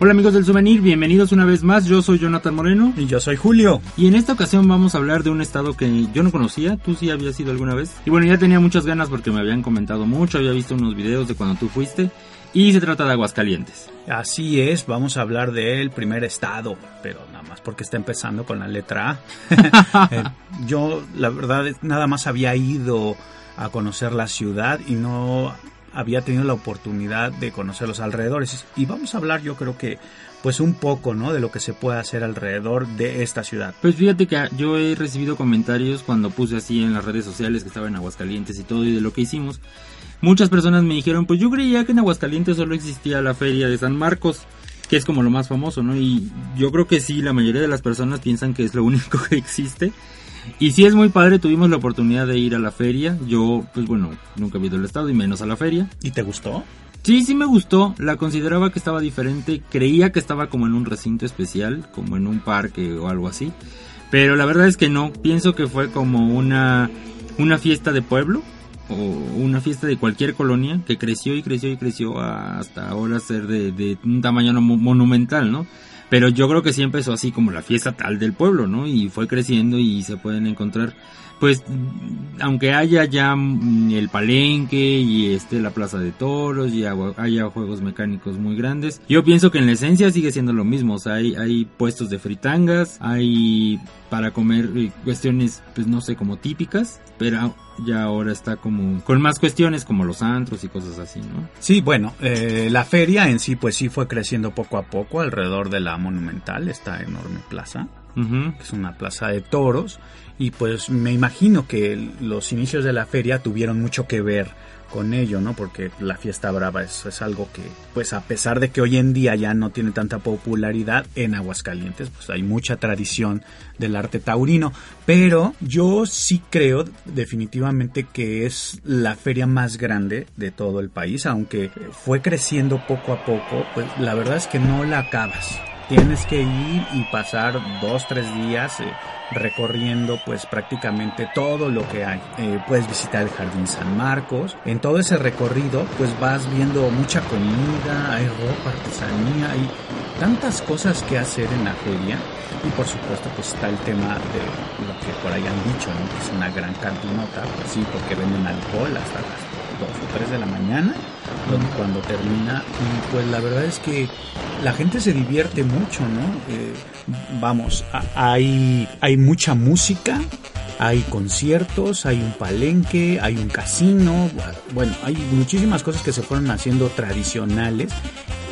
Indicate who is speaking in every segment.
Speaker 1: Hola amigos del souvenir, bienvenidos una vez más. Yo soy Jonathan Moreno.
Speaker 2: Y yo soy Julio.
Speaker 1: Y en esta ocasión vamos a hablar de un estado que yo no conocía. Tú sí habías ido alguna vez. Y bueno, ya tenía muchas ganas porque me habían comentado mucho, había visto unos videos de cuando tú fuiste. Y se trata de Aguascalientes.
Speaker 2: Así es, vamos a hablar del primer estado, pero nada más porque está empezando con la letra A. Eh, yo, la verdad, nada más había ido a conocer la ciudad y no había tenido la oportunidad de conocer los alrededores. Y vamos a hablar, yo creo que, pues un poco, ¿no? De lo que se puede hacer alrededor de esta ciudad.
Speaker 1: Pues fíjate que yo he recibido comentarios cuando puse así en las redes sociales que estaba en Aguascalientes y todo y de lo que hicimos. Muchas personas me dijeron, pues yo creía que en Aguascalientes solo existía la feria de San Marcos, que es como lo más famoso, ¿no? Y yo creo que sí, la mayoría de las personas piensan que es lo único que existe. Y sí es muy padre, tuvimos la oportunidad de ir a la feria. Yo, pues bueno, nunca he ido al estado y menos a la feria.
Speaker 2: ¿Y te gustó?
Speaker 1: Sí, sí me gustó. La consideraba que estaba diferente. Creía que estaba como en un recinto especial, como en un parque o algo así. Pero la verdad es que no. Pienso que fue como una, una fiesta de pueblo o una fiesta de cualquier colonia que creció y creció y creció hasta ahora ser de, de un tamaño monumental, ¿no? Pero yo creo que sí empezó así como la fiesta tal del pueblo, ¿no? Y fue creciendo y se pueden encontrar, pues, aunque haya ya mm, el palenque y este la plaza de toros y haya juegos mecánicos muy grandes, yo pienso que en la esencia sigue siendo lo mismo. O sea, hay, hay puestos de fritangas, hay para comer eh, cuestiones, pues no sé, como típicas, pero ya ahora está como con más cuestiones como los antros y cosas así, ¿no?
Speaker 2: Sí, bueno, eh, la feria en sí pues sí fue creciendo poco a poco alrededor de la monumental, esta enorme plaza, que es una plaza de toros, y pues me imagino que los inicios de la feria tuvieron mucho que ver con ello, ¿no? Porque la fiesta brava es, algo que, pues a pesar de que hoy en día ya no tiene tanta popularidad en Aguascalientes, pues hay mucha tradición del arte taurino, pero yo sí creo definitivamente que es la feria más grande de todo el país, aunque fue creciendo poco a poco, pues la verdad es que no la acabas. Tienes que ir y pasar dos, tres días. Eh, recorriendo pues prácticamente todo lo que hay. Eh, puedes visitar el Jardín San Marcos. En todo ese recorrido pues vas viendo mucha comida, hay ropa, artesanía, hay tantas cosas que hacer en la feria. Y por supuesto pues está el tema de lo que por ahí han dicho, ¿no? que es una gran cantinota, pues sí, porque venden alcohol hasta las 2 o 3 de la mañana cuando termina y pues la verdad es que la gente se divierte mucho, ¿no? Eh, vamos, hay, hay mucha música, hay conciertos, hay un palenque, hay un casino, bueno, hay muchísimas cosas que se fueron haciendo tradicionales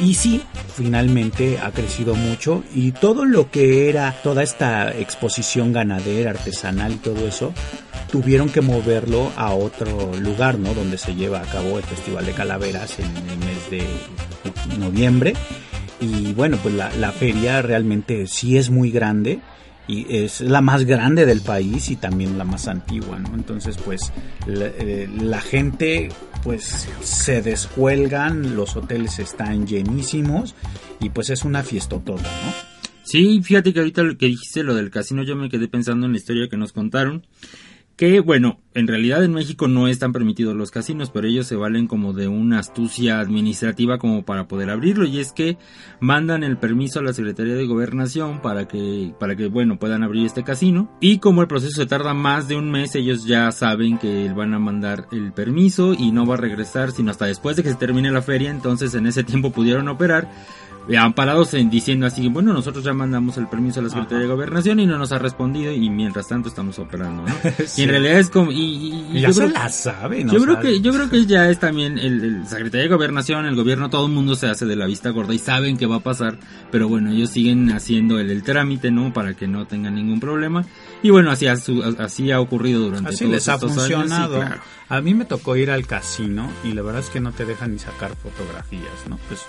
Speaker 2: y sí, finalmente ha crecido mucho y todo lo que era toda esta exposición ganadera, artesanal y todo eso, tuvieron que moverlo a otro lugar, ¿no? Donde se lleva a cabo el Festival de Calaveras en el mes de noviembre. Y bueno, pues la, feria realmente sí es muy grande y es la más grande del país y también la más antigua, ¿no? Entonces, pues la, eh, la, gente pues se descuelgan, los hoteles están llenísimos y pues es una fiesta toda, ¿no?
Speaker 1: Sí, fíjate que ahorita lo que dijiste lo del casino yo me quedé pensando en la historia que nos contaron que bueno, en realidad en México no están permitidos los casinos, pero ellos se valen como de una astucia administrativa como para poder abrirlo. Y es que mandan el permiso a la Secretaría de Gobernación para que para que bueno, puedan abrir este casino. Y como el proceso se tarda más de un mes, ellos ya saben que van a mandar el permiso y no va a regresar sino hasta después de que se termine la feria, entonces en ese tiempo pudieron operar amparados en diciendo así, bueno, nosotros ya mandamos el permiso a la Secretaría de Gobernación y no nos ha respondido y mientras tanto estamos operando, ¿no? Y en realidad es como y,
Speaker 2: ya yo se creo, la sabe,
Speaker 1: Yo creo que yo creo que ya es también el, el Secretaría de Gobernación, el gobierno, todo el mundo se hace de la vista gorda y saben que va a pasar, pero bueno, ellos siguen haciendo el, el trámite, ¿no? Para que no tengan ningún problema. Y bueno, así ha, así ha ocurrido durante
Speaker 2: así les ha funcionado. A mí me tocó ir al casino y la verdad es que no te dejan ni sacar fotografías, ¿no? Pues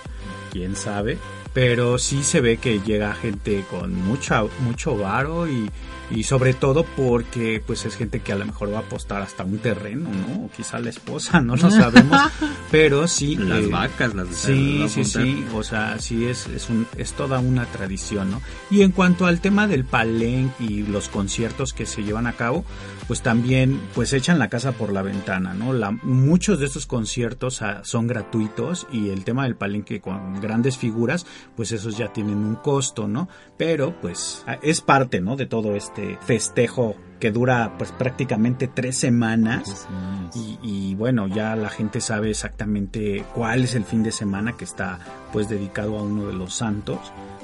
Speaker 2: quién sabe, pero sí se ve que llega gente con mucha, mucho varo y, y sobre todo porque pues es gente que a lo mejor va a apostar hasta un terreno, ¿no? O quizá la esposa, no lo sabemos, pero sí.
Speaker 1: Las eh, vacas, las
Speaker 2: Sí, sí, sí, o sea, sí es, es, un, es toda una tradición, ¿no? Y en cuanto al tema del palenque y los conciertos que se llevan a cabo, pues también pues echan la casa por la ventana, ¿no? La, muchos de estos conciertos ah, son gratuitos y el tema del palenque con grandes figuras, pues esos ya tienen un costo, ¿no? Pero pues es parte, ¿no? De todo este festejo que dura pues prácticamente tres semanas. Y, y, bueno ya la gente sabe exactamente cuál es el fin de semana que está pues dedicado a uno de los santos.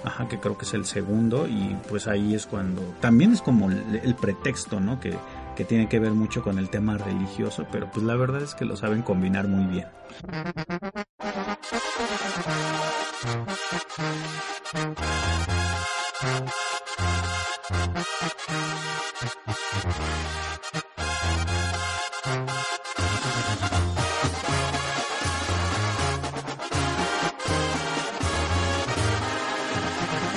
Speaker 2: Ajá que creo que es el segundo. Y pues ahí es cuando también es como el, el pretexto no que que tiene que ver mucho con el tema religioso, pero pues la verdad es que lo saben combinar muy bien.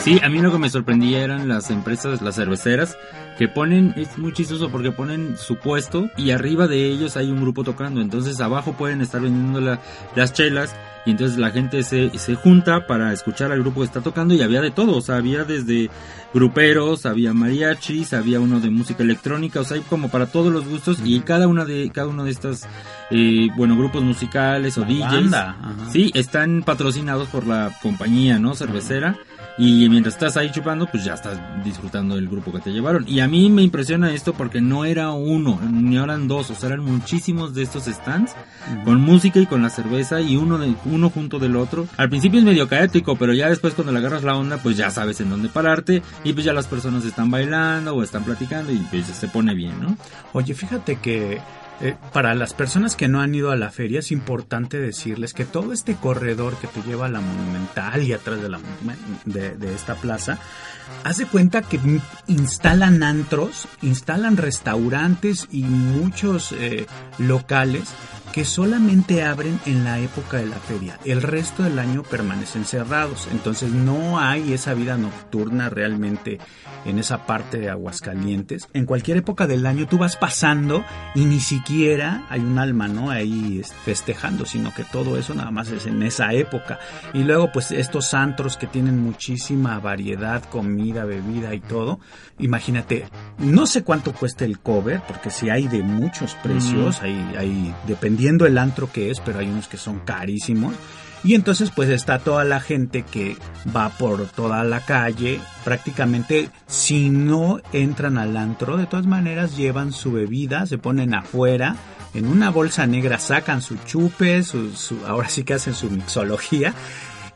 Speaker 1: Sí, a mí lo que me sorprendía eran las empresas, las cerveceras, que ponen, es muy chistoso porque ponen su puesto y arriba de ellos hay un grupo tocando, entonces abajo pueden estar vendiendo las chelas y entonces la gente se, se junta para escuchar al grupo que está tocando y había de todo, o sea, había desde gruperos, había mariachis, había uno de música electrónica, o sea, hay como para todos los gustos y cada una de cada uno de estas eh, bueno grupos musicales o DJs, sí, están patrocinados por la compañía, ¿no? Cervecera. Y mientras estás ahí chupando, pues ya estás disfrutando del grupo que te llevaron. Y a mí me impresiona esto porque no era uno, ni eran dos, o sea, eran muchísimos de estos stands con música y con la cerveza y uno de uno junto del otro. Al principio es medio caético, pero ya después cuando le agarras la onda, pues ya sabes en dónde pararte y pues ya las personas están bailando o están platicando y pues se pone bien, ¿no?
Speaker 2: Oye, fíjate que eh, para las personas que no han ido a la feria es importante decirles que todo este corredor que te lleva a la monumental y atrás de, la, de, esta plaza, hace cuenta que instalan antros, instalan restaurantes y muchos eh, locales que solamente abren en la época de la feria. El resto del año permanecen cerrados. Entonces no hay esa vida nocturna realmente en esa parte de Aguascalientes. En cualquier época del año tú vas pasando y ni siquiera hay un alma, ¿no? Ahí festejando, sino que todo eso nada más es en esa época. Y luego pues estos antros que tienen muchísima variedad, comida, bebida y todo. Imagínate, no sé cuánto cuesta el cover, porque si hay de muchos precios, hay, hay dependiendo el antro que es, pero hay unos que son carísimos. Y entonces pues está toda la gente que va por toda la calle, prácticamente si no entran al antro, de todas maneras llevan su bebida, se ponen afuera, en una bolsa negra sacan su chupe, su, ahora sí que hacen su mixología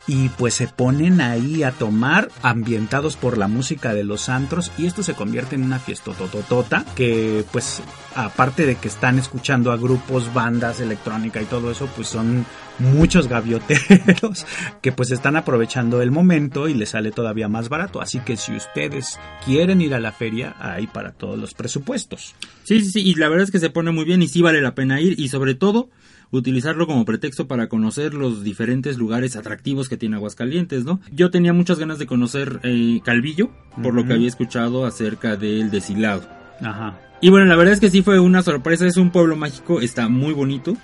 Speaker 2: y pues se ponen ahí a tomar ambientados por la música de los antros y esto se convierte en una fiesta tototota que pues aparte de que están escuchando a grupos, bandas, electrónica y todo eso pues son muchos gavioteros que pues están aprovechando el momento y les sale todavía más barato así que si ustedes quieren ir a la feria hay para todos los presupuestos.
Speaker 1: Sí, sí, sí y la verdad es que se pone muy bien y sí vale la pena ir y sobre todo utilizarlo como pretexto para conocer los diferentes lugares atractivos que tiene Aguascalientes, ¿no? Yo tenía muchas ganas de conocer eh, Calvillo, por lo que había escuchado acerca del deshilado. Ajá. Y bueno, la verdad es que sí fue una sorpresa, es un pueblo mágico, está muy bonito.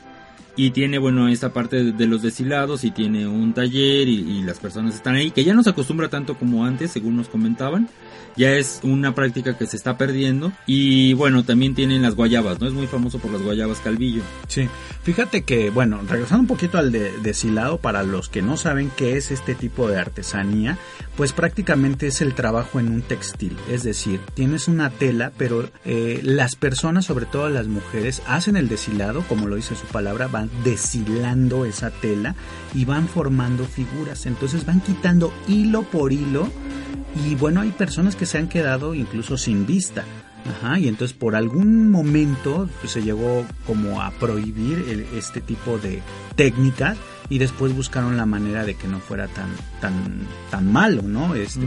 Speaker 1: Y tiene, bueno, esta parte de los deshilados y tiene un taller y, y, las personas están ahí, que ya no se acostumbra tanto como antes, según nos comentaban ya es una práctica que se está perdiendo. Y bueno, también tienen las guayabas, ¿no? Es muy famoso por las guayabas Calvillo.
Speaker 2: Sí, fíjate que, bueno, regresando un poquito al de, para los que no saben qué es este tipo de artesanía, pues prácticamente es el trabajo en un textil. Es decir, tienes una tela, pero eh, las personas, sobre todo las mujeres, hacen el deshilado, como lo dice su palabra, van deshilando esa tela y van formando figuras. Entonces van quitando hilo por hilo y bueno, hay personas que se han quedado incluso sin vista. Ajá, y entonces por algún momento pues, se llegó como a prohibir este tipo de técnicas y después buscaron la manera de que no fuera tan tan tan malo, ¿no? Este,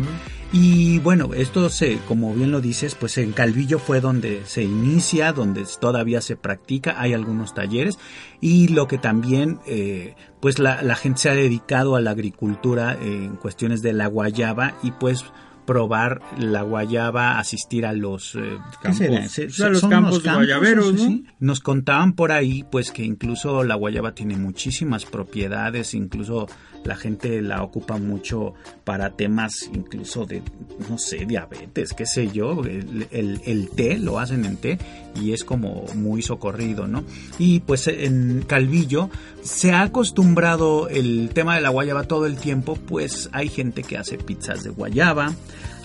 Speaker 2: Y bueno, esto se, como bien lo dices, pues en Calvillo fue donde se inicia, donde todavía se practica, hay algunos talleres. Y lo que también, eh, pues la, la, gente se ha dedicado a la agricultura en cuestiones de la guayaba y pues probar la guayaba, asistir a los
Speaker 1: eh, campos, a los campos, guayaberos, ¿no?
Speaker 2: Nos contaban por ahí, pues que incluso la guayaba tiene muchísimas propiedades, incluso la gente la ocupa mucho para temas incluso de, no sé, diabetes, qué sé yo, el, el, té, lo hacen en té y es como muy socorrido, ¿no? Y pues en Calvillo se ha acostumbrado el tema de la guayaba todo el tiempo, pues hay gente que hace pizzas de guayaba,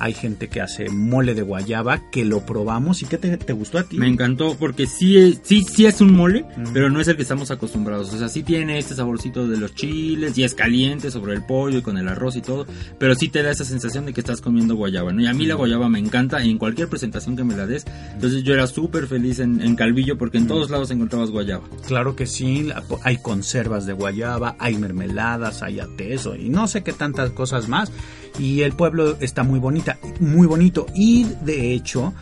Speaker 2: hay gente que hace mole de guayaba, que lo probamos. ¿Y qué te, gustó a ti?
Speaker 1: Me encantó porque sí es, sí, sí es un mole, pero no es el que estamos acostumbrados. O sea, sí tiene este saborcito de los chiles y es caliente sobre el pollo y con el arroz y todo, pero sí te da esa sensación de que estás comiendo guayaba, ¿no? Y a mí la guayaba me encanta en cualquier presentación que me la des. Entonces yo era súper feliz en, en, Calvillo porque en todos lados encontrabas guayaba.
Speaker 2: Claro que sí, hay conservas de guayaba, hay mermeladas, hay ateso y no sé qué tantas cosas más. Y el pueblo está muy bonita muy bonito. Y de hecho,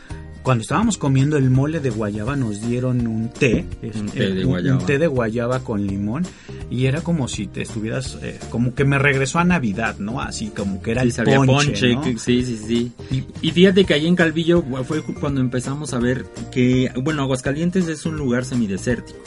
Speaker 2: cuando estábamos comiendo el mole de guayaba nos dieron un té,
Speaker 1: un té, de, guayaba.
Speaker 2: Un té de guayaba con limón y era como si te estuvieras, eh, como que me regresó a Navidad, ¿no? Así como que era el ponche,
Speaker 1: Sí, sí, sí. Y, fíjate que ahí en Calvillo fue cuando empezamos a ver que, bueno, Aguascalientes es un lugar semidesértico.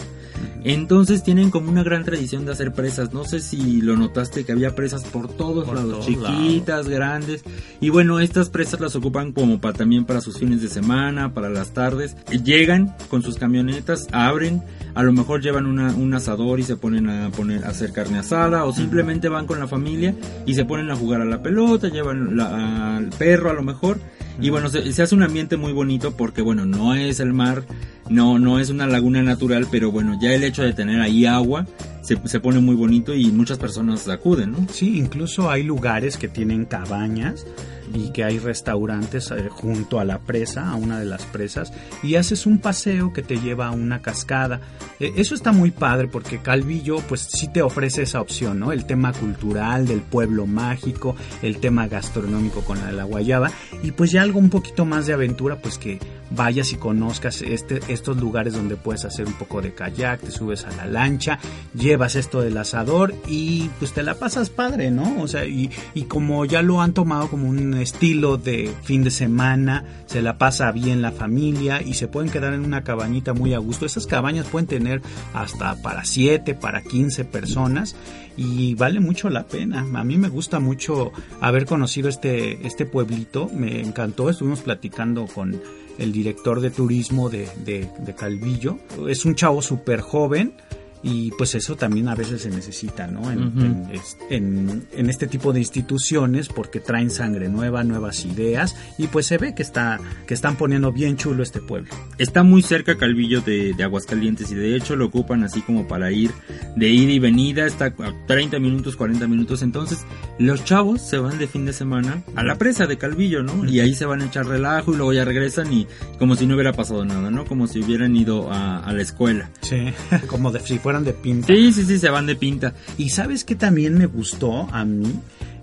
Speaker 1: Entonces tienen como una gran tradición de hacer presas. No sé si lo notaste que había presas por todos lados, chiquitas, grandes. Y bueno, estas presas las ocupan como para también para sus fines de semana, para las tardes. Llegan con sus camionetas, abren, a lo mejor llevan un asador y se ponen a poner a hacer carne asada o simplemente van con la familia y se ponen a jugar a la pelota, llevan al perro a lo mejor y bueno, se, se, hace un ambiente muy bonito porque bueno, no es el mar, no, no es una laguna natural, pero bueno, ya el hecho de tener ahí agua se, se pone muy bonito y muchas personas acuden, ¿no?
Speaker 2: Sí, incluso hay lugares que tienen cabañas y que hay restaurantes eh, junto a la presa, a una de las presas, y haces un paseo que te lleva a una cascada. Eh, eso está muy padre porque Calvillo pues sí te ofrece esa opción, ¿no? El tema cultural del pueblo mágico, el tema gastronómico con la, la guayaba y pues ya algo un poquito más de aventura pues que vayas y conozcas este, estos lugares donde puedes hacer un poco de kayak, te subes a la lancha, llevas esto del asador y pues te la pasas padre, ¿no? O sea, y, y como ya lo han tomado como un estilo de fin de semana, se la pasa bien la familia y se pueden quedar en una cabañita muy a gusto. Esas cabañas pueden tener hasta para 7, para 15 personas y vale mucho la pena. A mí me gusta mucho haber conocido este, este pueblito, me encantó, estuvimos platicando con el director de turismo de, de, de Calvillo. Es un chavo súper joven y pues eso también a veces se necesita, ¿no? En, en, este tipo de instituciones porque traen sangre nueva, nuevas ideas y pues se ve que está que están poniendo bien chulo este pueblo.
Speaker 1: Está muy cerca Calvillo de, de Aguascalientes y de hecho lo ocupan así como para ir de ida y venida, está a 30 minutos, 40 minutos, entonces los chavos se van de fin de semana a la presa de Calvillo, ¿no? Y ahí se van a echar relajo y luego ya regresan y como si no hubiera pasado nada, ¿no? Como si hubieran ido a, a la escuela.
Speaker 2: Sí, como de si de pinta.
Speaker 1: Sí, sí, sí, se van de pinta.
Speaker 2: Y sabes que también me gustó a mí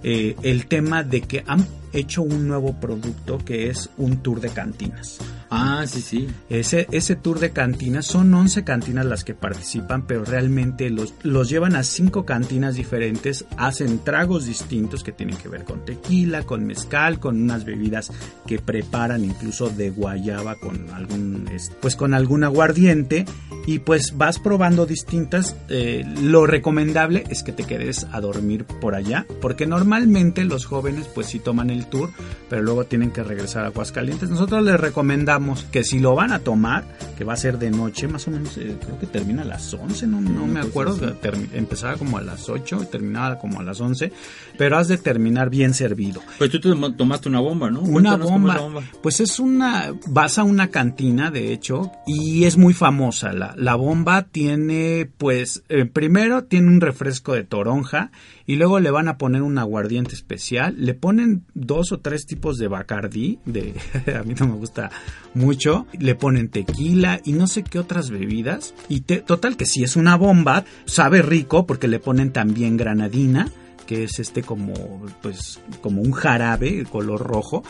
Speaker 2: eh, el tema de que han hecho un nuevo producto que es un tour de cantinas.
Speaker 1: Ah, sí, sí.
Speaker 2: Ese, ese tour de cantinas, son 11 cantinas las que participan, pero realmente los, los llevan a 5 cantinas diferentes, hacen tragos distintos que tienen que ver con tequila, con mezcal, con unas bebidas que preparan incluso de guayaba con algún, pues con algún aguardiente y pues vas probando distintas. Eh, lo recomendable es que te quedes a dormir por allá, porque normalmente los jóvenes pues sí toman el tour, pero luego tienen que regresar a Aguascalientes. Nosotros les recomendamos que si lo van a tomar, que va a ser de noche, más o menos, eh, creo que termina a las 11, no, no me acuerdo, empezaba como a las 8 y terminaba como a las 11, pero has de terminar bien servido.
Speaker 1: Pues tú tomaste una bomba, ¿no?
Speaker 2: Una bomba, Pues es una, vas a una cantina, de hecho, y es muy famosa. La, la bomba tiene, pues, eh, primero tiene un refresco de toronja y luego le van a poner un aguardiente especial, le ponen dos o tres tipos de bacardí, de a mí no me gusta mucho, le ponen tequila y no sé qué otras bebidas. Y total que si es una bomba, sabe rico porque le ponen también granadina, que es este como pues como un jarabe color rojo.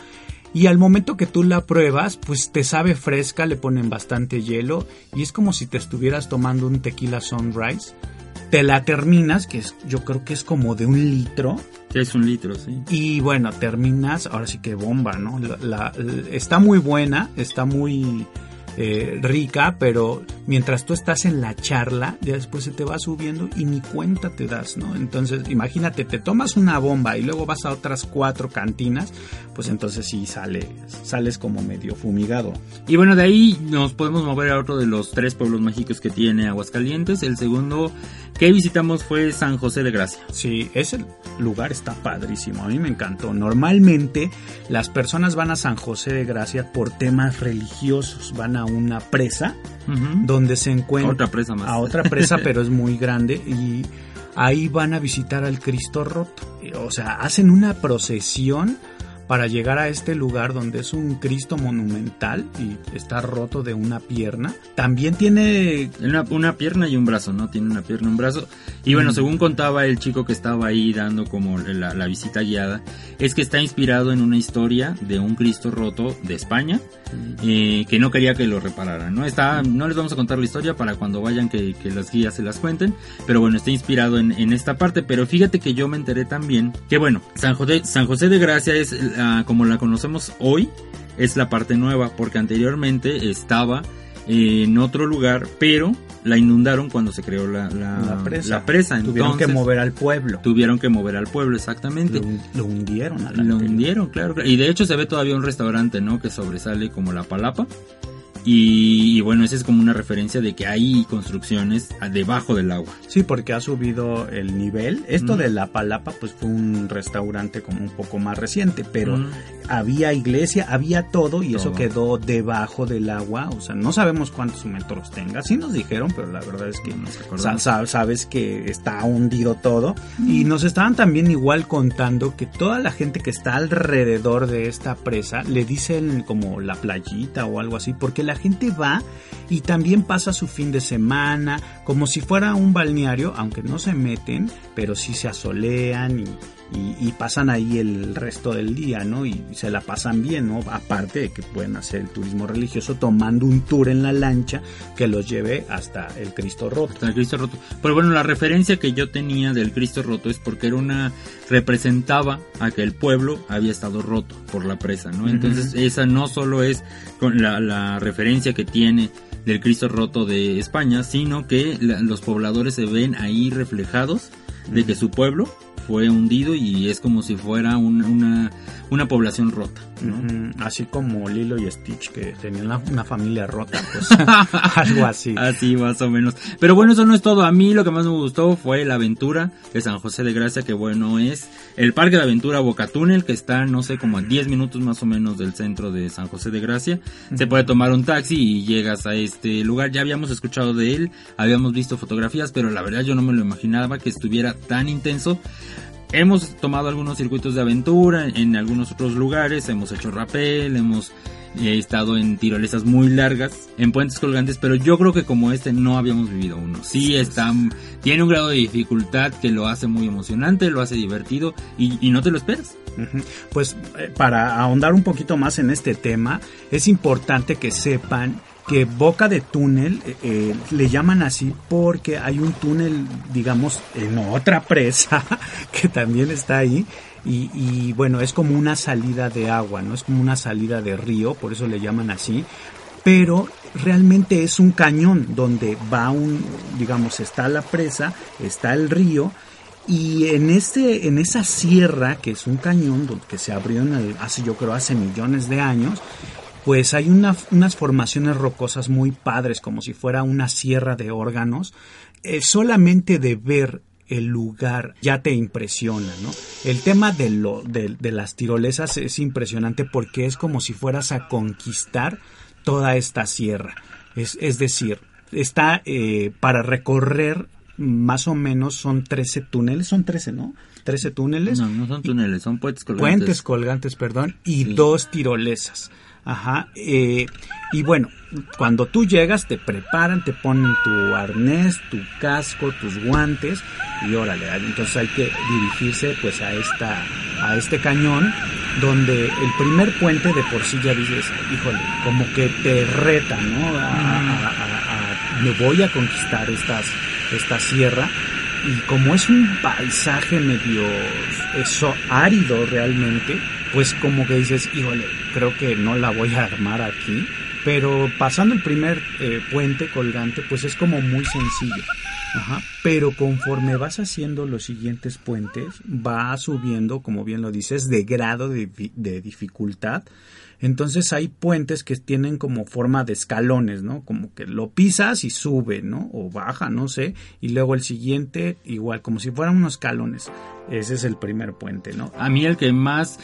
Speaker 2: Y al momento que tú la pruebas, pues te sabe fresca, le ponen bastante hielo. Y es como si te estuvieras tomando un tequila sunrise te la terminas, que es, yo creo que es como de un litro.
Speaker 1: es un litro, sí.
Speaker 2: Y bueno, terminas, ahora sí que bomba, ¿no? la, está muy buena, está muy eh, rica, pero mientras tú estás en la charla, ya después se te va subiendo y ni cuenta te das, ¿no? Entonces, imagínate, te tomas una bomba y luego vas a otras cuatro cantinas, pues entonces sí sale, sales como medio fumigado.
Speaker 1: Y bueno, de ahí nos podemos mover a otro de los tres pueblos mágicos que tiene Aguascalientes. El segundo que visitamos fue San José de Gracia.
Speaker 2: Sí, ese lugar está padrísimo, a mí me encantó. Normalmente las personas van a San José de Gracia por temas religiosos, van a una presa donde se encuentra
Speaker 1: otra presa más.
Speaker 2: a otra presa, pero es muy grande y ahí van a visitar al Cristo roto. O sea, hacen una procesión para llegar a este lugar donde es un Cristo monumental y está roto de una pierna. También tiene...
Speaker 1: Una, pierna y un brazo, ¿no? Tiene una pierna y un brazo. Y bueno, mm. según contaba el chico que estaba ahí dando como la, visita guiada, es que está inspirado en una historia de un Cristo roto de España, mm. eh, que no quería que lo repararan, ¿no? Está, no les vamos a contar la historia para cuando vayan que, las guías se las cuenten, pero bueno, está inspirado en, en, esta parte, pero fíjate que yo me enteré también que bueno, San José, San José de Gracia es como la conocemos hoy, es la parte nueva, porque anteriormente estaba en otro lugar, pero la inundaron cuando se creó la, la, presa.
Speaker 2: Tuvieron que mover al pueblo.
Speaker 1: Tuvieron que mover al pueblo, exactamente.
Speaker 2: Lo, hundieron.
Speaker 1: lo hundieron, claro. Y de hecho se ve todavía un restaurante, ¿no? Que sobresale como la palapa. Y, bueno, esa es como una referencia de que hay construcciones debajo del agua.
Speaker 2: Sí, porque ha subido el nivel. Esto de La Palapa, pues fue un restaurante como un poco más reciente, pero había iglesia, había todo y eso quedó debajo del agua. O sea, no sabemos cuántos metros tenga. Sí nos dijeron, pero la verdad es que no sabes que está hundido todo. Y nos estaban también igual contando que toda la gente que está alrededor de esta presa le dicen como la playita o algo así, porque la gente va y también pasa su fin de semana, como si fuera un balneario, aunque no se meten, pero sí se asolean y y, pasan ahí el resto del día, ¿no? Y se la pasan bien, ¿no? Aparte de que pueden hacer el turismo religioso tomando un tour en la lancha que los lleve hasta el Cristo Roto.
Speaker 1: Hasta el Cristo Roto. Pero bueno, la referencia que yo tenía del Cristo Roto es porque era una representaba a que el pueblo había estado roto por la presa, ¿no? Entonces esa no solo es con la, la referencia que tiene del Cristo Roto de España, sino que los pobladores se ven ahí reflejados de que su pueblo fue hundido y es como si fuera una, una población rota.
Speaker 2: Así como Lilo y Stitch que tenían una, familia rota, pues algo así.
Speaker 1: Así más o menos. Pero bueno, eso no es todo. A mí lo que más me gustó fue la aventura de San José de Gracia, que bueno es el Parque de Aventura Boca Túnel, que está no sé como a 10 minutos más o menos del centro de San José de Gracia. Se puede tomar un taxi y llegas a este lugar. Ya habíamos escuchado de él, habíamos visto fotografías, pero la verdad yo no me lo imaginaba que estuviera tan intenso. Hemos tomado algunos circuitos de aventura en algunos otros lugares, hemos hecho rappel, hemos eh, estado en tirolesas muy largas, en puentes colgantes, pero yo creo que como este no habíamos vivido uno. Sí, está, tiene un grado de dificultad que lo hace muy emocionante, lo hace divertido y, no te lo esperas.
Speaker 2: Pues eh, para ahondar un poquito más en este tema, es importante que sepan que boca de túnel eh, eh, le llaman así porque hay un túnel, digamos, en otra presa que también está ahí. Y, bueno, es como una salida de agua, ¿no? Es como una salida de río, por eso le llaman así. Pero realmente es un cañón donde va un, digamos, está la presa, está el río y en este, en esa sierra que es un cañón que se abrió hace yo creo hace millones de años, pues hay unas formaciones rocosas muy padres, como si fuera una sierra de órganos. Eh, solamente de ver el lugar ya te impresiona, ¿no? El tema de, lo, de, las tirolesas es impresionante porque es como si fueras a conquistar toda esta sierra. Es, es decir, está eh, para recorrer más o menos son 13 túneles, son 13, ¿no? 13 túneles.
Speaker 1: No, no son túneles, son puentes
Speaker 2: colgantes. Puentes colgantes, perdón, y dos tirolesas. Ajá. Eh, y bueno, cuando tú llegas te preparan, te ponen tu arnés, tu casco, tus guantes y órale, entonces hay que dirigirse pues a esta a este cañón donde el primer puente de por sí ya dices, híjole, como que te reta, ¿no? A, me voy a conquistar estas esta sierra y como es un paisaje medio eso árido realmente, pues como que dices, híjole, creo que no la voy a armar aquí. Pero pasando el primer eh, puente colgante, pues es como muy sencillo. Ajá. Pero conforme vas haciendo los siguientes puentes, va subiendo, como bien lo dices, de grado de, de dificultad. Entonces hay puentes que tienen como forma de escalones, ¿no? Como que lo pisas y sube, ¿no? O baja, no sé. Y luego el siguiente, igual, como si fueran unos escalones. Ese es el primer puente, ¿no?
Speaker 1: A mí el que más...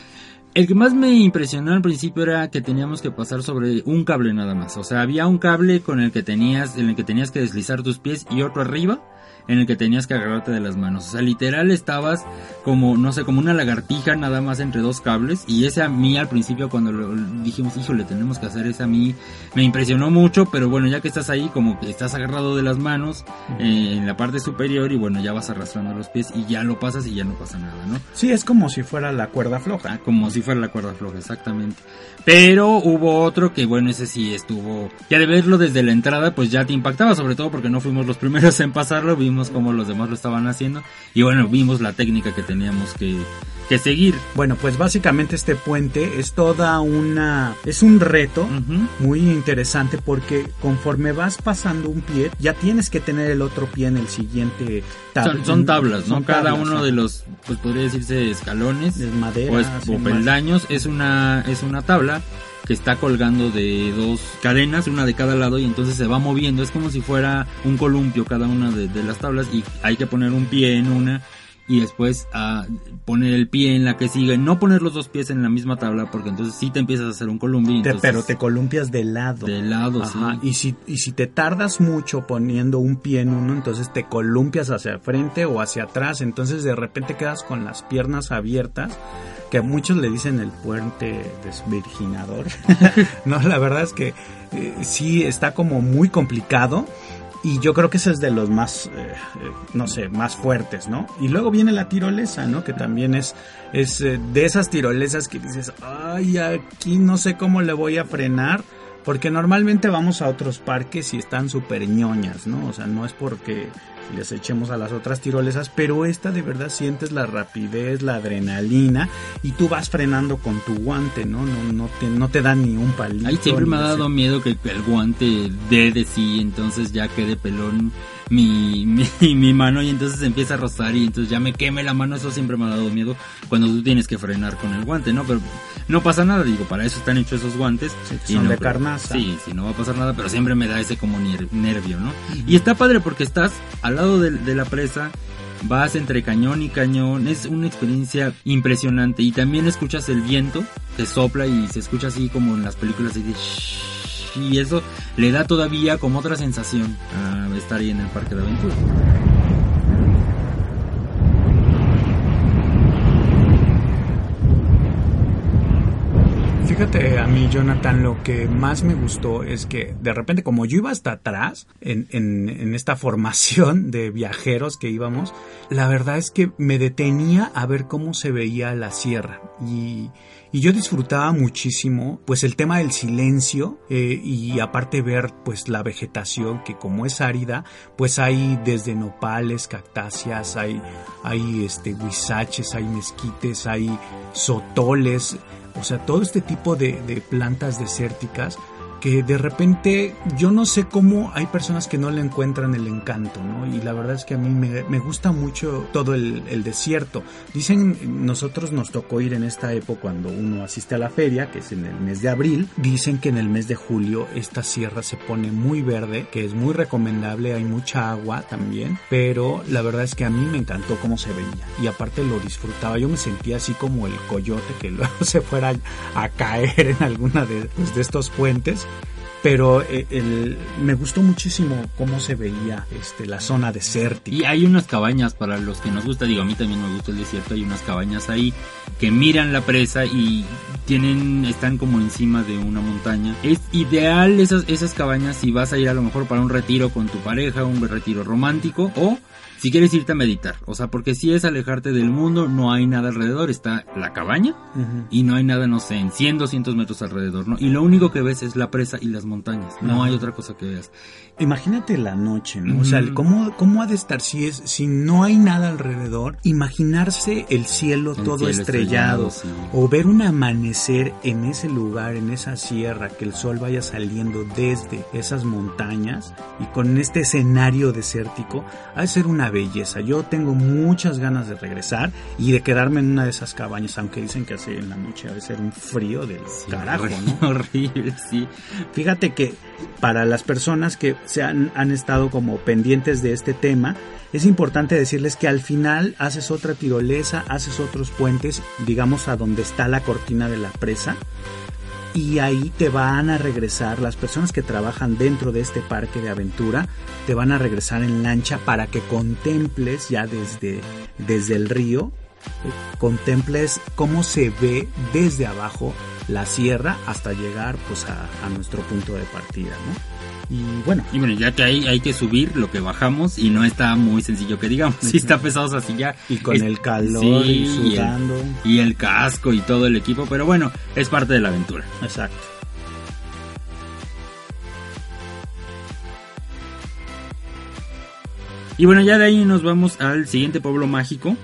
Speaker 1: El que más me impresionó al principio era que teníamos que pasar sobre un cable nada más. O sea, había un cable con el que tenías, en el que tenías que deslizar tus pies y otro arriba en el que tenías que agarrarte de las manos. O sea, literal estabas como, no sé, como una lagartija nada más entre dos cables. Y ese a mí al principio cuando lo dijimos, híjole, tenemos que hacer ese a mí me impresionó mucho. Pero bueno, ya que estás ahí, como que estás agarrado de las manos eh, en la parte superior y bueno, ya vas arrastrando los pies y ya lo pasas y ya no pasa nada, ¿no?
Speaker 2: Sí, es como si fuera la cuerda floja.
Speaker 1: Ah, como si fuera la cuerda floja, exactamente. Pero hubo otro que bueno, ese sí estuvo, ya de verlo desde la entrada, pues ya te impactaba, sobre todo porque no fuimos los primeros en pasarlo, vimos como los demás lo estaban haciendo y bueno, vimos la técnica que teníamos que, que seguir.
Speaker 2: Bueno, pues básicamente este puente es toda una, es un reto muy interesante porque conforme vas pasando un pie, ya tienes que tener el otro pie en el siguiente
Speaker 1: tabla. Son, tablas, ¿no? Cada uno de los, pues podría decirse escalones
Speaker 2: de madera,
Speaker 1: o, peldaños es una, es una tabla que está colgando de dos cadenas, una de cada lado, y entonces se va moviendo. Es como si fuera un columpio cada una de, las tablas y hay que poner un pie en una y después a poner el pie en la que sigue, no poner los dos pies en la misma tabla porque entonces sí te empiezas a hacer un columpio.
Speaker 2: pero te columpias de lado.
Speaker 1: De lado,
Speaker 2: Ajá. Y si, y si te tardas mucho poniendo un pie en uno, entonces te columpias hacia frente o hacia atrás, entonces de repente quedas con las piernas abiertas que a muchos le dicen el puente desvirginador. no, la verdad es que eh, sí está como muy complicado y yo creo que ese es de los más, eh, eh, no sé, más fuertes, ¿no? Y luego viene la tirolesa, ¿no? Que también es, es de esas tirolesas que dices, ay, aquí no sé cómo le voy a frenar. Porque normalmente vamos a otros parques y están súper ñoñas, ¿no? O sea, no es porque les echemos a las otras tirolesas, pero esta de verdad sientes la rapidez, la adrenalina y tú vas frenando con tu guante, ¿no? No, no, te, no te dan ni un palito.
Speaker 1: Ahí siempre me ha dado miedo que el guante dé de sí, entonces ya quede pelón mi, mi, mi, mano y entonces empieza a rozar y entonces ya me queme la mano, eso siempre me ha dado miedo cuando tú tienes que frenar con el guante, ¿no? Pero no pasa nada, digo, para eso están hechos esos guantes.
Speaker 2: son de carnaza.
Speaker 1: Sí, sí, no va a pasar nada, pero siempre me da ese como nervio, ¿no? Y está padre porque estás al lado de, de la presa, vas entre cañón y cañón, es una experiencia impresionante y también escuchas el viento que sopla y se escucha así como en las películas de y eso le da todavía como otra sensación a estar ahí en el parque de aventura.
Speaker 2: Fíjate a mí, Jonathan, lo que más me gustó es que de repente, como yo iba hasta atrás en, en, en, esta formación de viajeros que íbamos, la verdad es que me detenía a ver cómo se veía la sierra. Y, y yo disfrutaba muchísimo pues el tema del silencio eh, y aparte ver pues la vegetación que como es árida pues hay desde nopales, cactáceas, hay, hay este huizaches, hay mezquites, hay sotoles, o sea todo este tipo de, de plantas desérticas que de repente yo no sé cómo hay personas que no le encuentran el encanto, ¿no? Y la verdad es que a mí me, gusta mucho todo el, desierto. Dicen, nosotros nos tocó ir en esta época cuando uno asiste a la feria, que es en el mes de abril, dicen que en el mes de julio esta sierra se pone muy verde, que es muy recomendable, hay mucha agua también, pero la verdad es que a mí me encantó cómo se veía y aparte lo disfrutaba, yo me sentía así como el coyote que luego se fuera a caer en alguna de, pues, de estos puentes pero eh, me gustó muchísimo cómo se veía este, la zona desértica.
Speaker 1: Y hay unas cabañas para los que nos gusta, digo, a mí también me gusta el desierto, hay unas cabañas ahí que miran la presa y tienen, están como encima de una montaña. Es ideal esas, esas cabañas si vas a ir a lo mejor para un retiro con tu pareja, un retiro romántico o si quieres irte a meditar, o sea, porque si es alejarte del mundo, no hay nada alrededor, está la cabaña y no hay nada, no sé, en 100, 200 metros alrededor, ¿no? Y lo único que ves es la presa y las montañas. No hay otra cosa que veas.
Speaker 2: Imagínate la noche, ¿no? O sea, ¿cómo, ¿cómo ha de estar si es si no hay nada alrededor? Imaginarse el cielo todo estrellado, o ver un amanecer en ese lugar, en esa sierra, que el sol vaya saliendo desde esas montañas y con este escenario desértico, ha de ser una belleza. Yo tengo muchas ganas de regresar y de quedarme en una de esas cabañas, aunque dicen que hace en la noche ha de ser un frío del carajo, ¿no?
Speaker 1: Horrible, sí.
Speaker 2: Fíjate que para las personas que se han, han estado como pendientes de este tema, es importante decirles que al final haces otra tirolesa, haces otros puentes, digamos a donde está la cortina de la presa, y ahí te van a regresar las personas que trabajan dentro de este parque de aventura te van a regresar en lancha para que contemples ya desde desde el río eh, contemples cómo se ve desde abajo la sierra hasta llegar pues a, nuestro punto de partida, ¿no? Y bueno.
Speaker 1: Y bueno, ya que hay, hay que subir lo que bajamos y no está muy sencillo que digamos. Sí está pesado así ya.
Speaker 2: Y con el calor y sudando.
Speaker 1: Y el, casco y todo el equipo, pero bueno, es parte de la aventura.
Speaker 2: Exacto.
Speaker 1: Y bueno, ya de ahí nos vamos al siguiente pueblo mágico,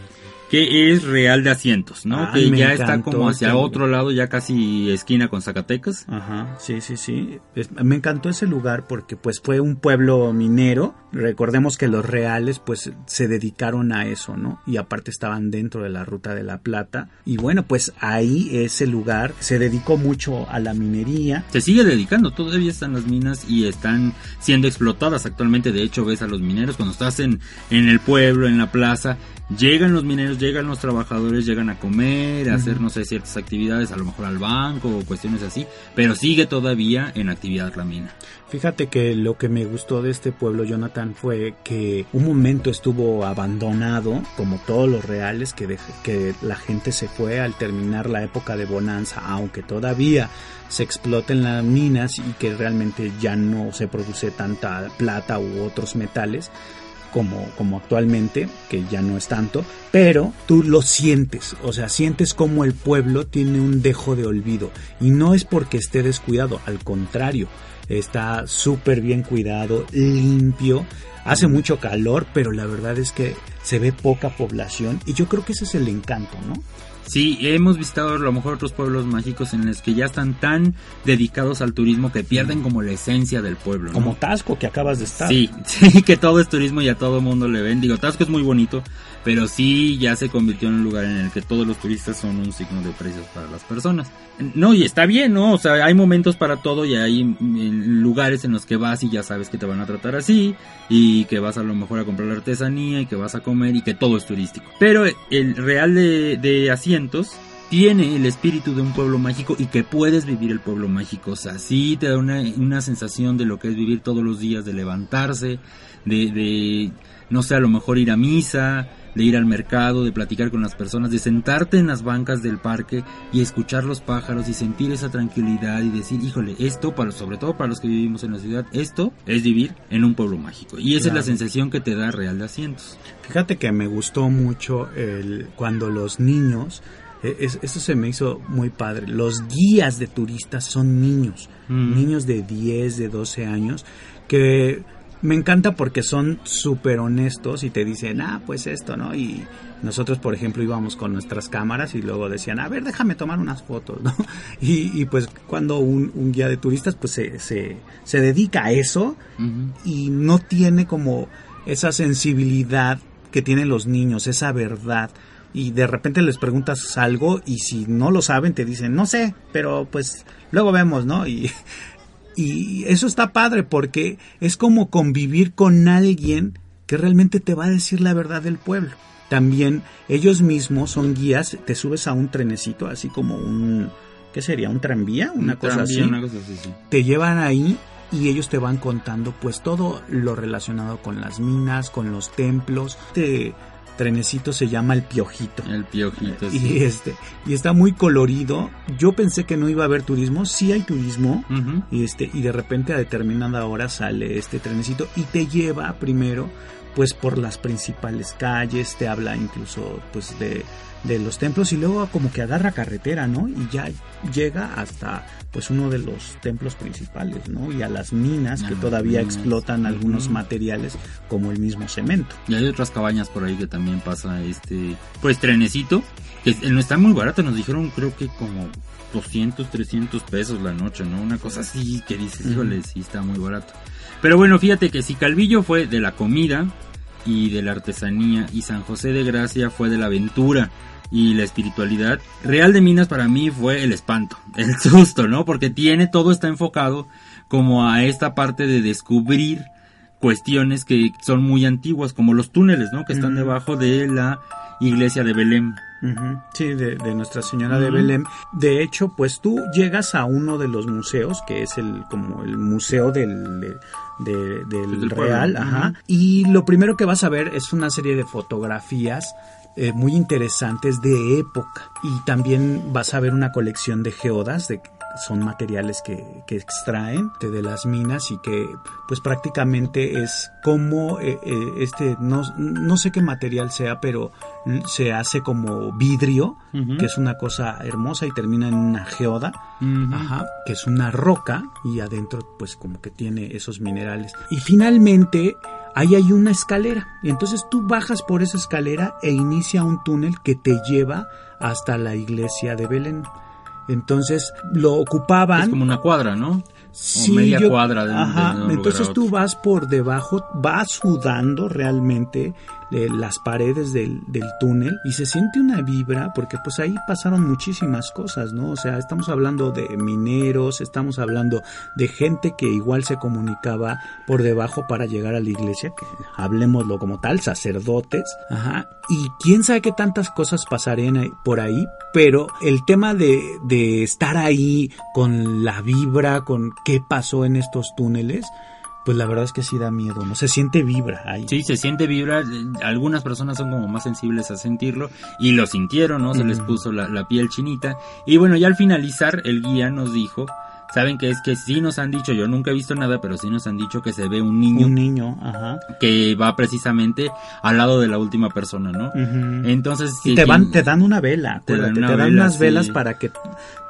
Speaker 1: que es Real de Asientos, ¿no? que ya está como hacia otro lado, ya casi esquina con Zacatecas.
Speaker 2: Ajá, sí, sí, sí. me encantó ese lugar porque pues fue un pueblo minero. Recordemos que los reales pues se dedicaron a eso, ¿no? Y aparte estaban dentro de la Ruta de la Plata. Y bueno, pues ahí ese lugar se dedicó mucho a la minería.
Speaker 1: Se sigue dedicando, todavía están las minas y están siendo explotadas actualmente. De hecho, ves a los mineros cuando estás en, en el pueblo, en la plaza, llegan los mineros, llegan los trabajadores, llegan a comer, a hacer, no sé, ciertas actividades, a lo mejor al banco o cuestiones así, pero sigue todavía en actividad la mina.
Speaker 2: Fíjate que lo que me gustó de este pueblo, Jonathan, fue que un momento estuvo abandonado, como todos los reales, que, que la gente se fue al terminar la época de bonanza, aunque todavía se exploten las minas y que realmente ya no se produce tanta plata u otros metales como, como actualmente, que ya no es tanto, pero tú lo sientes, o sea, sientes como el pueblo tiene un dejo de olvido y no es porque esté descuidado, al contrario, está súper bien cuidado, limpio, hace mucho calor, pero la verdad es que se ve poca población y yo creo que ese es el encanto, ¿no?
Speaker 1: Sí, hemos visitado a lo mejor otros pueblos mágicos en los que ya están tan dedicados al turismo que pierden como la esencia del pueblo.
Speaker 2: Como Tasco, que acabas de estar.
Speaker 1: Sí, sí, que todo es turismo y a todo mundo le ven. Digo, Tasco es muy bonito, pero sí ya se convirtió en un lugar en el que todos los turistas son un signo de precios para las personas. No, y está bien, ¿no? O sea, hay momentos para todo y hay lugares en los que vas y ya sabes que te van a tratar así y que vas a lo mejor a comprar la artesanía y que vas a comer y que todo es turístico. Pero el real de, de asientos tiene el espíritu de un pueblo mágico y que puedes vivir el pueblo mágico. O sea, sí te da una, una sensación de lo que es vivir todos los días, de levantarse, de, de, no sé, a lo mejor ir a misa, de ir al mercado, de platicar con las personas, de sentarte en las bancas del parque y escuchar los pájaros y sentir esa tranquilidad y decir, híjole, esto, para, sobre todo para los que vivimos en la ciudad, esto es vivir en un pueblo mágico. Y esa es la sensación que te da Real de Asientos.
Speaker 2: Fíjate que me gustó mucho el, cuando los niños e, eso se me hizo muy padre. Los guías de turistas son niños, mm. niños de 10, de 12 años, que me encanta porque son súper honestos y te dicen, ah, pues esto, ¿no? Y nosotros, por ejemplo, íbamos con nuestras cámaras y luego decían, a ver, déjame tomar unas fotos, ¿no? Y, pues cuando un, guía de turistas, pues se, se, dedica a eso y no tiene como esa sensibilidad que tienen los niños, esa verdad. Y de repente les preguntas algo y si no lo saben te dicen, no sé, pero pues luego vemos, ¿no? Y y eso está padre porque es como convivir con alguien que realmente te va a decir la verdad del pueblo. También ellos mismos son guías, te subes a un trenecito, así como un, ¿qué sería? ¿Un tranvía? Una, cosa, así. Te llevan ahí y ellos te van contando pues todo lo relacionado con las minas, con los templos, te trenecito se llama el Piojito.
Speaker 1: El Piojito,
Speaker 2: sí. Y, este, y está muy colorido. Yo pensé que no iba a haber turismo. Sí hay turismo. y, este, y de repente a determinada hora sale este trenecito y te lleva primero pues por las principales calles, te habla incluso pues de, de los templos y luego como que agarra carretera, ¿no? Y ya llega hasta pues uno de los templos principales, ¿no? Y a las minas que todavía explotan algunos materiales como el mismo cemento.
Speaker 1: Y hay otras cabañas por ahí que también pasa este pues trenecito que no está muy barato, nos dijeron creo que como 200, 300 pesos la noche, ¿no? Una cosa así que dices, híjole, sí está muy barato. Pero bueno, fíjate que si Calvillo fue de la comida y de la artesanía y San José de Gracia fue de la aventura y la espiritualidad, Real de Minas para mí fue el espanto, el susto, ¿no? Porque tiene, todo está enfocado como a esta parte de descubrir cuestiones que son muy antiguas, como los túneles, ¿no? Que están debajo de la iglesia de Belén.
Speaker 2: Sí, de, Nuestra Señora de Belén. De hecho, pues tú llegas a uno de los museos, que es el como el museo del, del Real, ajá, y lo primero que vas a ver es una serie de fotografías eh, muy interesantes de época. Y también vas a ver una colección de geodas de son materiales que, que extraen de las minas y que pues prácticamente es como eh, eh, este, no, no sé qué material sea, pero se hace como vidrio, que es una cosa hermosa y termina en una geoda, ajá, que es una roca y adentro pues como que tiene esos minerales. Y finalmente ahí hay una escalera y entonces tú bajas por esa escalera e inicia un túnel que te lleva hasta la iglesia de Belén. Entonces lo ocupaban.
Speaker 1: Es como una cuadra, ¿no? Sí, media cuadra de,
Speaker 2: ajá, entonces tú vas por debajo, vas sudando realmente las paredes del, del, túnel y se siente una vibra porque pues ahí pasaron muchísimas cosas, ¿no? O sea, estamos hablando de mineros, estamos hablando de gente que igual se comunicaba por debajo para llegar a la iglesia, que hablemoslo como tal, sacerdotes, ajá, y quién sabe qué tantas cosas pasarían por ahí, pero el tema de, de estar ahí con la vibra, con qué pasó en estos túneles, pues la verdad es que sí da miedo, ¿no? Se siente vibra ahí.
Speaker 1: Sí, se siente vibra. Algunas personas son como más sensibles a sentirlo y lo sintieron, ¿no? Se les puso la, la piel chinita. Y bueno, ya al finalizar, el guía nos dijo saben que es que sí nos han dicho, yo nunca he visto nada, pero sí nos han dicho que se ve un niño.
Speaker 2: Un niño, ajá.
Speaker 1: Que va precisamente al lado de la última persona, ¿no? Entonces...
Speaker 2: Y te, van, te dan una vela, te, dan, unas velas para que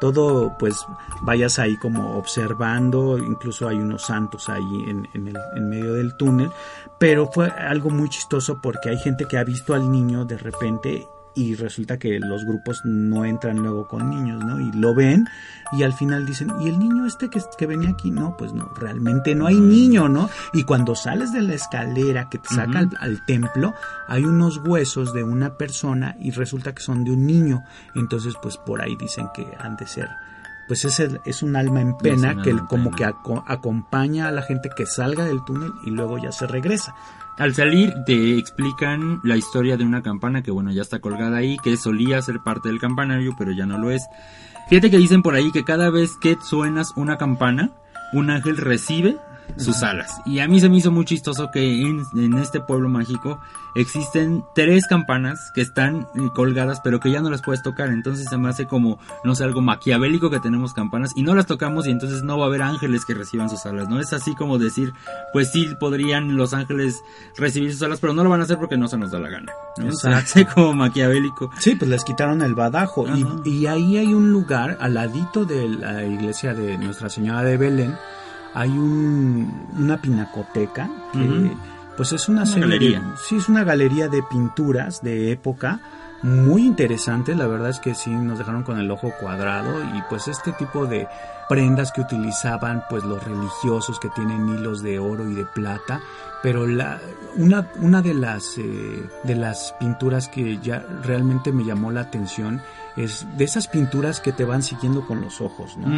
Speaker 2: todo, pues, vayas ahí como observando, incluso hay unos santos ahí en, en, el, en medio del túnel, pero fue algo muy chistoso porque hay gente que ha visto al niño de repente y resulta que los grupos no entran luego con niños, ¿no? Y lo ven y al final dicen, ¿y el niño este que, que venía aquí? No, pues no, realmente no hay niño, ¿no? Y cuando sales de la escalera que te saca al, templo, hay unos huesos de una persona y resulta que son de un niño. Entonces, pues por ahí dicen que han de ser pues es, es un alma en pena que como que acompaña a la gente que salga del túnel y luego ya se regresa.
Speaker 1: Al salir te explican la historia de una campana que bueno ya está colgada ahí, que solía ser parte del campanario pero ya no lo es. Fíjate que dicen por ahí que cada vez que suenas una campana, un ángel recibe sus alas. Y a mí se me hizo muy chistoso que en, este pueblo mágico existen tres campanas que están eh, colgadas pero que ya no las puedes tocar. Entonces se me hace como, no sé, algo maquiavélico que tenemos campanas y no las tocamos y entonces no va a haber ángeles que reciban sus alas. No es así como decir, pues sí podrían los ángeles recibir sus alas, pero no lo van a hacer porque no se nos da la gana. Se hace como maquiavélico.
Speaker 2: Sí, pues les quitaron el badajo. Y, y ahí hay un lugar al ladito de la iglesia de Nuestra Señora de Belén hay un, una pinacoteca que pues es una,
Speaker 1: galería.
Speaker 2: sí, es una galería de pinturas de época muy interesante, la verdad es que sí nos dejaron con el ojo cuadrado y pues este tipo de prendas que utilizaban pues los religiosos que tienen hilos de oro y de plata, pero la una, una de las eh, de las pinturas que ya realmente me llamó la atención es de esas pinturas que te van siguiendo con los ojos, ¿no?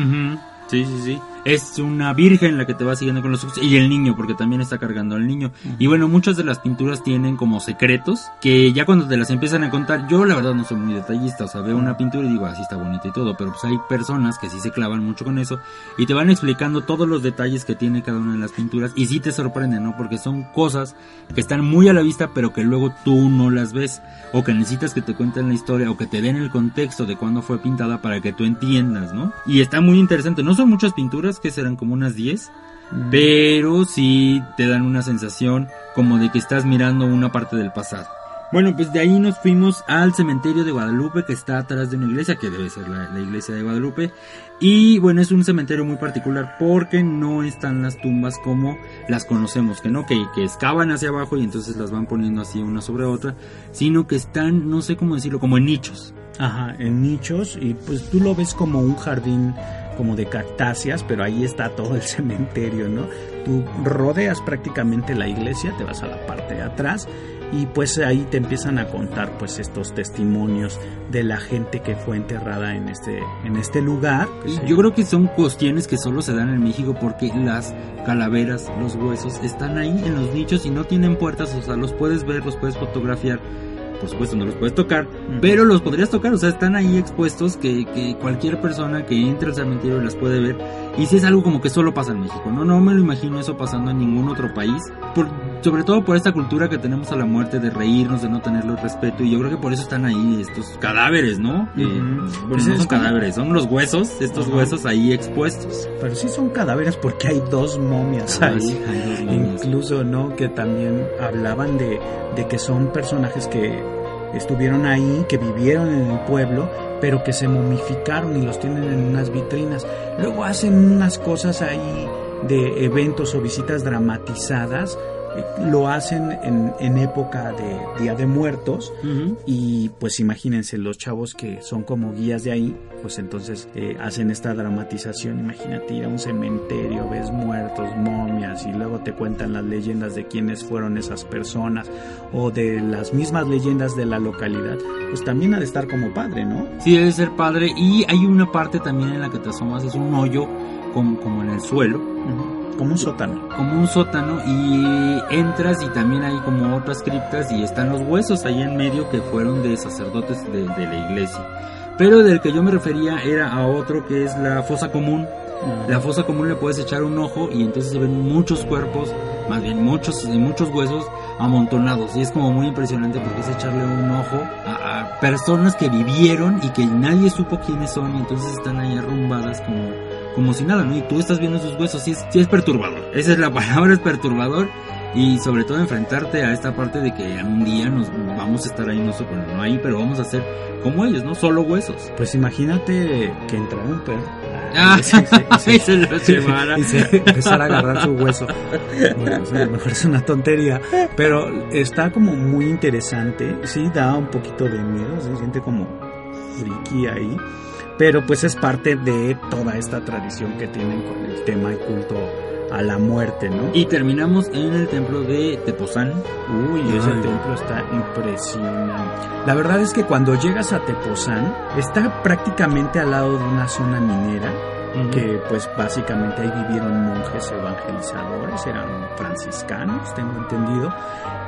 Speaker 1: Sí, sí, sí. Es una virgen la que te va siguiendo con los ojos y el niño, porque también está cargando al niño. Y bueno, muchas de las pinturas tienen como secretos que ya cuando te las empiezan a contar, yo la verdad no soy muy detallista, o sea, veo una pintura y digo, así está bonita y todo, pero pues hay personas que sí se clavan mucho con eso y te van explicando todos los detalles que tiene cada una de las pinturas y sí te sorprenden, ¿no? Porque son cosas que están muy a la vista, pero que luego tú no las ves o que necesitas que te cuenten la historia o que te den el contexto de cuándo fue pintada para que tú entiendas, ¿no? Y está muy interesante, no son muchas pinturas, que serán como unas 10, mm. pero sí te dan una sensación como de que estás mirando una parte del pasado. Bueno, pues de ahí nos fuimos al cementerio de Guadalupe que está atrás de una iglesia, que debe ser la, iglesia de Guadalupe. Y bueno, es un cementerio muy particular porque no están las tumbas como las conocemos, que no, que, que excavan hacia abajo y entonces las van poniendo así una sobre otra, sino que están, no sé cómo decirlo, como en nichos.
Speaker 2: Ajá, en nichos y pues tú lo ves como un jardín como de cactáceas, pero ahí está todo el cementerio, ¿no? Tú rodeas prácticamente la iglesia, te vas a la parte de atrás y pues ahí te empiezan a contar pues estos testimonios de la gente que fue enterrada en este en este lugar.
Speaker 1: Yo creo que son cuestiones que solo se dan en México porque las calaveras, los huesos están ahí en los nichos y no tienen puertas, o sea, los puedes ver, los puedes fotografiar por supuesto no los puedes tocar, pero los podrías tocar, o sea, están ahí expuestos que, que, cualquier persona que entre al cementerio las puede ver. Y si es algo como que solo pasa en México, ¿no? No me lo imagino eso pasando en ningún otro país, por, sobre todo por esta cultura que tenemos a la muerte de reírnos, de no tenerlo respeto, y yo creo que por eso están ahí estos cadáveres, ¿no? bueno, pues no son cadáveres, son los huesos, estos huesos ahí expuestos.
Speaker 2: Pero sí son cadáveres porque hay dos momias ah, ahí, incluso, ¿no? Que también hablaban de, de que son personajes que estuvieron ahí, que vivieron en el pueblo, pero que se momificaron y los tienen en unas vitrinas. Luego hacen unas cosas ahí de eventos o visitas dramatizadas lo hacen en, época de Día de Muertos y pues imagínense los chavos que son como guías de ahí, pues entonces eh, hacen esta dramatización, imagínate ir a un cementerio, ves muertos, momias y luego te cuentan las leyendas de quiénes fueron esas personas o de las mismas leyendas de la localidad, pues también ha de estar como padre, ¿no?
Speaker 1: Sí, debe ser padre y hay una parte también en la que te asomas, es un hoyo como, como en el suelo.
Speaker 2: Como un sótano.
Speaker 1: Como un sótano y entras y también hay como otras criptas y están los huesos ahí en medio que fueron de sacerdotes de, la iglesia. Pero del que yo me refería era a otro que es la fosa común. La fosa común le puedes echar un ojo y entonces se ven muchos cuerpos, más bien muchos, muchos huesos amontonados. Y es como muy impresionante porque es echarle un ojo a, a personas que vivieron y que nadie supo quiénes son y entonces están ahí arrumbadas como como si nada, ¿no? Y tú estás viendo sus huesos, sí es, sí es perturbador. Esa es la palabra, es perturbador. Y sobre todo enfrentarte a esta parte de que un día nos vamos a estar ahí, no, no ahí, pero vamos a ser como ellos, ¿no? Solo huesos.
Speaker 2: Pues imagínate que entra un perro.
Speaker 1: Ah, y se, se, lo
Speaker 2: y se empezar a agarrar su hueso. Bueno, a lo mejor es una tontería, pero está como muy interesante. Sí, da un poquito de miedo, se siente como friki ahí pero pues es parte de toda esta tradición que tienen con el tema y culto a la muerte, ¿no?
Speaker 1: Y terminamos en el templo de Tepozán.
Speaker 2: Uy, ese templo está impresionante. La verdad es que cuando llegas a Tepozán, está prácticamente al lado de una zona minera que pues básicamente ahí vivieron monjes evangelizadores, eran franciscanos, tengo entendido,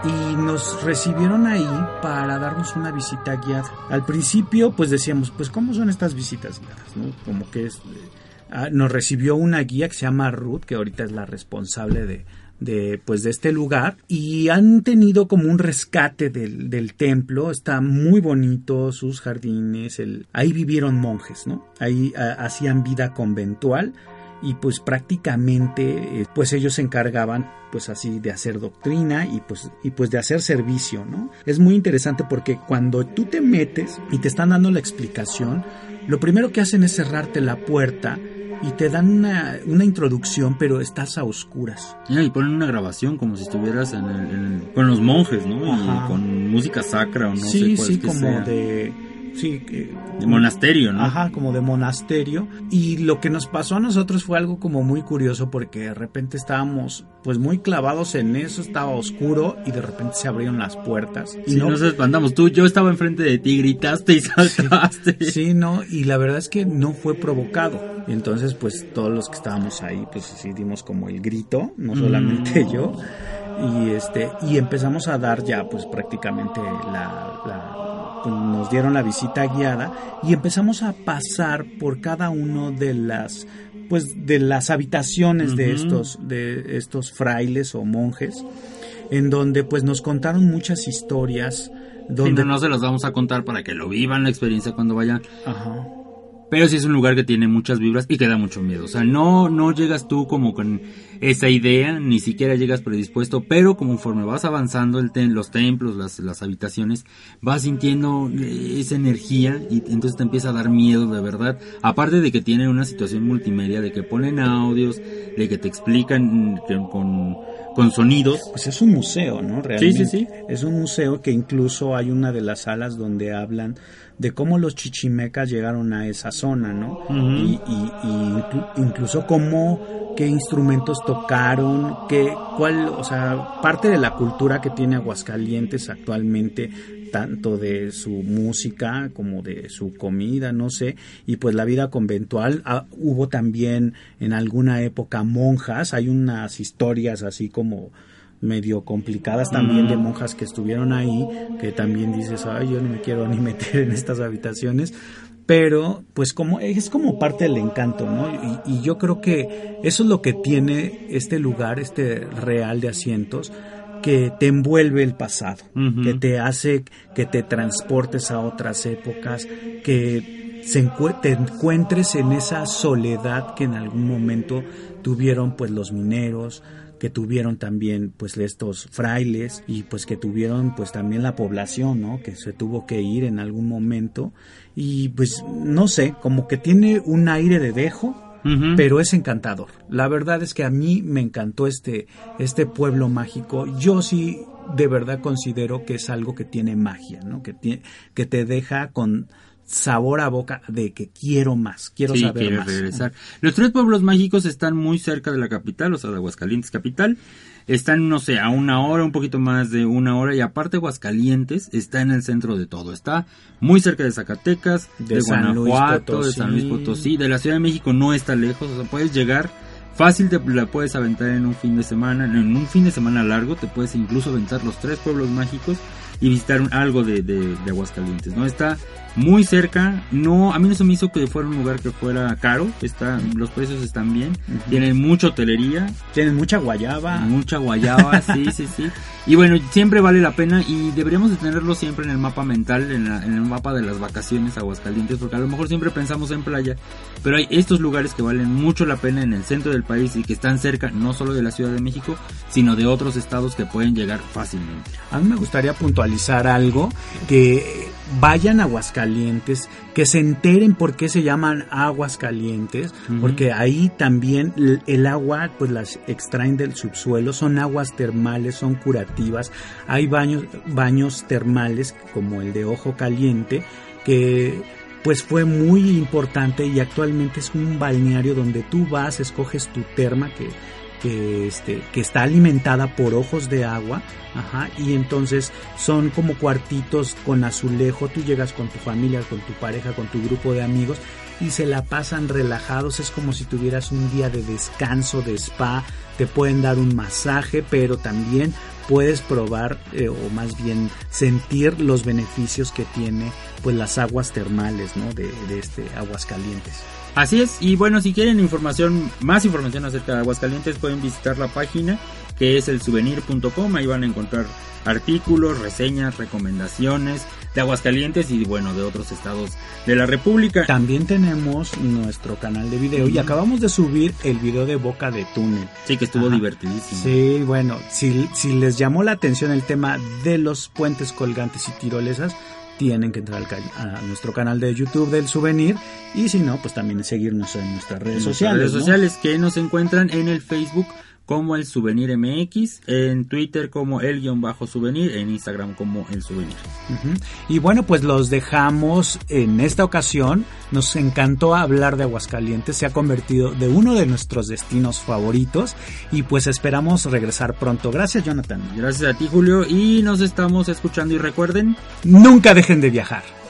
Speaker 2: y nos recibieron ahí para darnos una visita guiada. Al principio pues decíamos, pues ¿cómo son estas visitas guiadas? ¿no? Como que es... Ah, nos recibió una guía que se llama Ruth, que ahorita es la responsable de, de pues de este lugar y han tenido como un rescate del, del templo. Está muy bonito sus jardines el, ahí vivieron monjes no ahí hacían vida conventual y pues prácticamente eh, pues ellos se encargaban pues así de hacer doctrina y pues y pues de hacer servicio no es muy interesante porque cuando tú te metes y te están dando la explicación lo primero que hacen es cerrarte la puerta y te dan una, una introducción, pero estás a oscuras.
Speaker 1: y ponen una grabación como si estuvieras en con los monjes, ¿no? Y con música sacra o no
Speaker 2: sé
Speaker 1: cuál
Speaker 2: Sí, como de sí,
Speaker 1: de monasterio, ¿no?
Speaker 2: Ajá, como de monasterio. Y lo que nos pasó a nosotros fue algo como muy curioso porque de repente estábamos pues muy clavados en eso, estaba oscuro y de repente se abrieron las puertas.
Speaker 1: Y no, nos espantamos. Tú, yo estaba enfrente de ti, gritaste y saltaste.
Speaker 2: Sí, no, y la verdad es que no fue provocado. Entonces pues todos los que estábamos ahí pues sí dimos como el grito, no solamente mm. yo y este y empezamos a dar ya pues prácticamente la pues, nos dieron la visita guiada y empezamos a pasar por cada uno de las pues de las habitaciones de estos de estos frailes o monjes en donde pues nos contaron muchas historias donde
Speaker 1: no, se las vamos a contar para que lo vivan la experiencia cuando vayan. Pero sí es un lugar que tiene muchas vibras y que da mucho miedo. O sea, no, no llegas tú como con esa idea, ni siquiera llegas predispuesto, pero conforme vas avanzando el los templos, las, las habitaciones, vas sintiendo esa energía y entonces te empieza a dar miedo de verdad. Aparte de que tiene una situación multimedia, de que ponen audios, de que te explican con con sonidos.
Speaker 2: Pues es un museo, ¿no? Realmente.
Speaker 1: Sí, sí, sí.
Speaker 2: Es un museo que incluso hay una de las salas donde hablan de cómo los chichimecas llegaron a esa zona, ¿no? y, incluso cómo, qué instrumentos tocaron, qué, cuál, o sea, parte de la cultura que tiene Aguascalientes actualmente, tanto de su música como de su comida, no sé, y pues la vida conventual. Ah, hubo también en alguna época monjas, hay unas historias así como medio complicadas también de monjas que estuvieron ahí, que también dices, ay, yo no me quiero ni meter en estas habitaciones, pero pues como es como parte del encanto, ¿no? Y, yo creo que eso es lo que tiene este lugar, este real de asientos, que te envuelve el pasado, que te hace que te transportes a otras épocas, que se te encuentres en esa soledad que en algún momento tuvieron pues los mineros, que tuvieron también pues estos frailes y pues que tuvieron pues también la población, ¿no? Que se tuvo que ir en algún momento y pues no sé, como que tiene un aire de dejo, pero es encantador. La verdad es que a mí me encantó este este pueblo mágico. Yo sí de verdad considero que es algo que tiene magia, ¿no? Que que te deja con sabor a boca de que quiero más, quiero sí, saber más.
Speaker 1: regresar. Los tres pueblos mágicos están muy cerca de la capital, o sea, de Aguascalientes capital. Están, no sé, a una hora, un poquito más de una hora. Y aparte, Aguascalientes está en el centro de todo. Está muy cerca de Zacatecas, de, Guanajuato, de San Luis Potosí. De la Ciudad de México no está lejos. O sea, puedes llegar fácil, te la puedes aventar en un fin de semana. En un fin de semana largo, te puedes incluso aventar los tres pueblos mágicos y visitar algo de, de, de Aguascalientes. ¿no? Está muy cerca. No, a mí no se me hizo que fuera un lugar que fuera caro. Está, los precios están bien. Tienen mucha hotelería.
Speaker 2: Tienen mucha guayaba.
Speaker 1: Mucha guayaba, sí, sí, sí. Y bueno, siempre vale la pena y deberíamos de tenerlo siempre en el mapa mental, en, en el mapa de las vacaciones Aguascalientes, porque a lo mejor siempre pensamos en playa, pero hay estos lugares que valen mucho la pena en el centro del país y que están cerca no solo de la Ciudad de México, sino de otros estados que pueden llegar fácilmente.
Speaker 2: A mí me gustaría puntualizar algo que vayan a Aguascalientes, que se enteren por qué se llaman aguas calientes, porque ahí también el agua pues las extraen del subsuelo, son aguas termales, son curativas, hay baños, baños termales como el de Ojo Caliente, que pues fue muy importante y actualmente es un balneario donde tú vas, escoges tu terma que que, este, que está alimentada por ojos de agua, ajá, y entonces son como cuartitos con azulejo, tú llegas con tu familia, con tu pareja, con tu grupo de amigos y se la pasan relajados, es como si tuvieras un día de descanso, de spa, te pueden dar un masaje, pero también puedes probar eh, o más bien sentir los beneficios que tiene pues las aguas termales, ¿no? De, de este aguas calientes.
Speaker 1: Así es, y bueno, si quieren información, más información acerca de Aguascalientes, pueden visitar la página que es el souvenir.com, ahí van a encontrar artículos, reseñas, recomendaciones de Aguascalientes y bueno, de otros estados de la República.
Speaker 2: También tenemos nuestro canal de video y acabamos de subir el video de Boca de Túnel.
Speaker 1: Sí, que estuvo divertidísimo.
Speaker 2: Sí, bueno, si, si les llamó la atención el tema de los puentes colgantes y tirolesas, tienen que entrar a nuestro canal de YouTube del souvenir y si no, pues también seguirnos en nuestras redes sociales.
Speaker 1: Redes sociales que nos encuentran en el Facebook como el Souvenir MX, en Twitter como el guion bajo souvenir, en Instagram como el souvenir.
Speaker 2: Y bueno, pues los dejamos en esta ocasión. Nos encantó hablar de Aguascalientes, se ha convertido de uno de nuestros destinos favoritos y pues esperamos regresar pronto. Gracias Jonathan.
Speaker 1: Gracias a ti Julio y nos estamos escuchando y recuerden,
Speaker 2: nunca dejen de viajar.